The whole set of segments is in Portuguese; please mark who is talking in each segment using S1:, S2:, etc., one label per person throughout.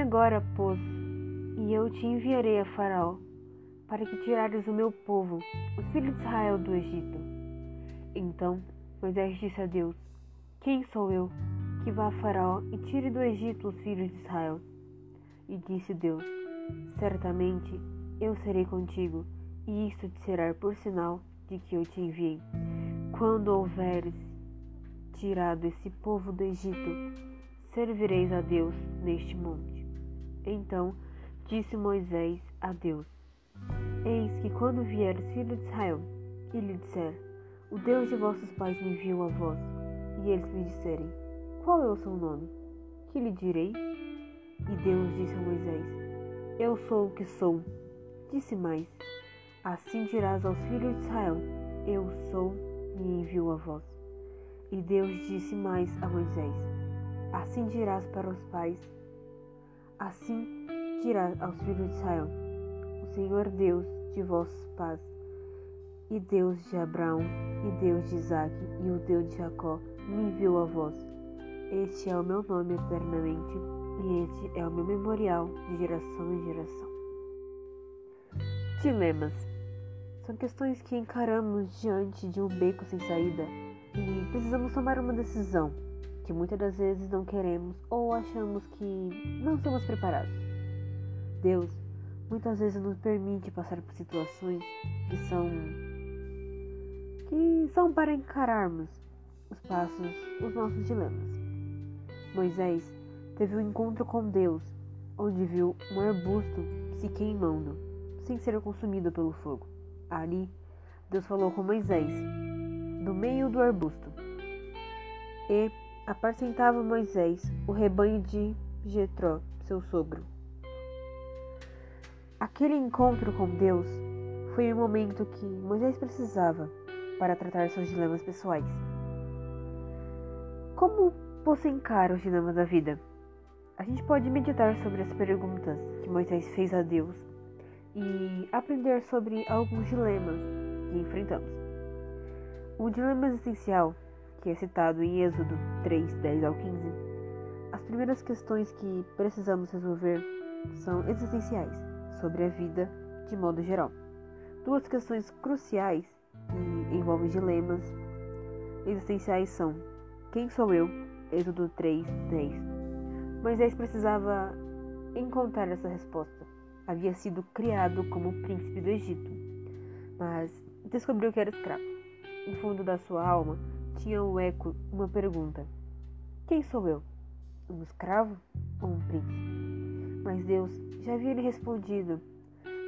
S1: agora, pois, e eu te enviarei a Faraó, para que tirares o meu povo, os filhos de Israel, do Egito. Então Moisés disse a Deus: Quem sou eu que vá a Faraó e tire do Egito os filhos de Israel? E disse Deus: Certamente eu serei contigo, e isto te será por sinal de que eu te enviei. Quando houveres tirado esse povo do Egito, servireis a Deus neste monte. Então disse Moisés a Deus: Eis que quando vieres filho de Israel, e lhe disser: O Deus de vossos pais me enviou a vós, e eles me disserem: Qual é o seu nome? Que lhe direi? E Deus disse a Moisés: Eu sou o que sou. Disse mais: Assim dirás aos filhos de Israel: Eu sou, me enviou a vós. E Deus disse mais a Moisés: Assim dirás para os pais, assim dirás aos filhos de Israel: O Senhor Deus de vossos pais, e Deus de Abraão, e Deus de Isaque, e o Deus de Jacó, me enviou a vós. Este é o meu nome eternamente, e este é o meu memorial de geração em geração. Dilemas são questões que encaramos diante de um beco sem saída e precisamos tomar uma decisão que muitas das vezes não queremos ou achamos que não estamos preparados. Deus muitas vezes nos permite passar por situações que são que são para encararmos os passos, os nossos dilemas. Moisés teve um encontro com Deus, onde viu um arbusto se queimando, sem ser consumido pelo fogo. Ali, Deus falou com Moisés, do meio do arbusto, e apacentava Moisés o rebanho de Jetró, seu sogro. Aquele encontro com Deus foi o momento que Moisés precisava para tratar seus dilemas pessoais. Como você encara os dilemas da vida? A gente pode meditar sobre as perguntas que Moisés fez a Deus e aprender sobre alguns dilemas que enfrentamos. O dilema existencial, que é citado em Êxodo 3, 10 ao 15, as primeiras questões que precisamos resolver são existenciais sobre a vida de modo geral. Duas questões cruciais que envolvem dilemas existenciais são: quem sou eu? Êxodo 3, 10. Moisés precisava encontrar essa resposta. Havia sido criado como príncipe do Egito, mas descobriu que era escravo. No fundo da sua alma tinha um eco, uma pergunta: Quem sou eu? Um escravo ou um príncipe? Mas Deus já havia lhe respondido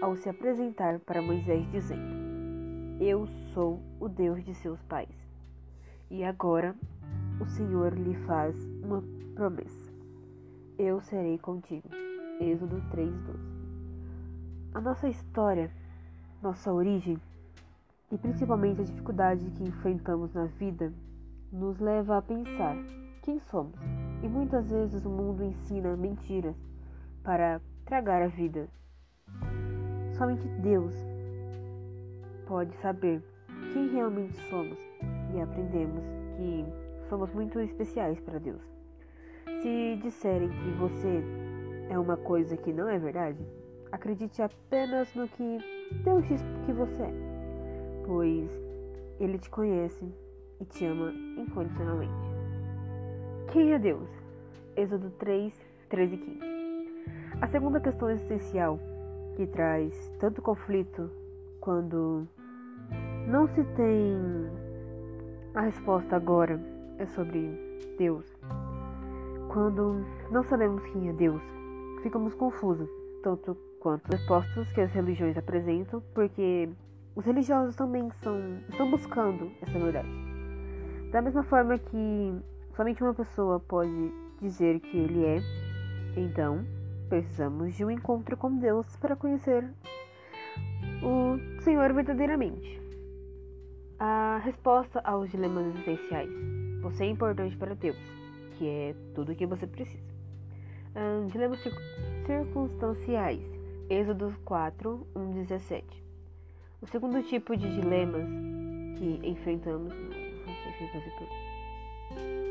S1: ao se apresentar para Moisés, dizendo: Eu sou o Deus de seus pais. E agora o Senhor lhe faz uma promessa: Eu serei contigo. Êxodo 3:12. A nossa história, nossa origem e principalmente a dificuldade que enfrentamos na vida nos leva a pensar quem somos. E muitas vezes o mundo ensina mentiras para tragar a vida. Somente Deus pode saber quem realmente somos e aprendemos que somos muito especiais para Deus. Se disserem que você é uma coisa que não é verdade, acredite apenas no que Deus diz que você é, pois Ele te conhece e te ama incondicionalmente. Quem é Deus? Êxodo 3, 13 e 15. A segunda questão existencial que traz tanto conflito quando não se tem a resposta agora é sobre Deus. Quando não sabemos quem é Deus, ficamos confusos, tanto quanto as respostas que as religiões apresentam, porque os religiosos também são, estão buscando essa verdade. Da mesma forma que somente uma pessoa pode dizer que ele é, então precisamos de um encontro com Deus para conhecer o Senhor verdadeiramente. A resposta aos dilemas existenciais. Você é importante para Deus, que é tudo o que você precisa. Um, dilemas circunstanciais. Êxodo 4, 1, 17. O segundo tipo de dilemas que enfrentamos. Não sei se fazer por...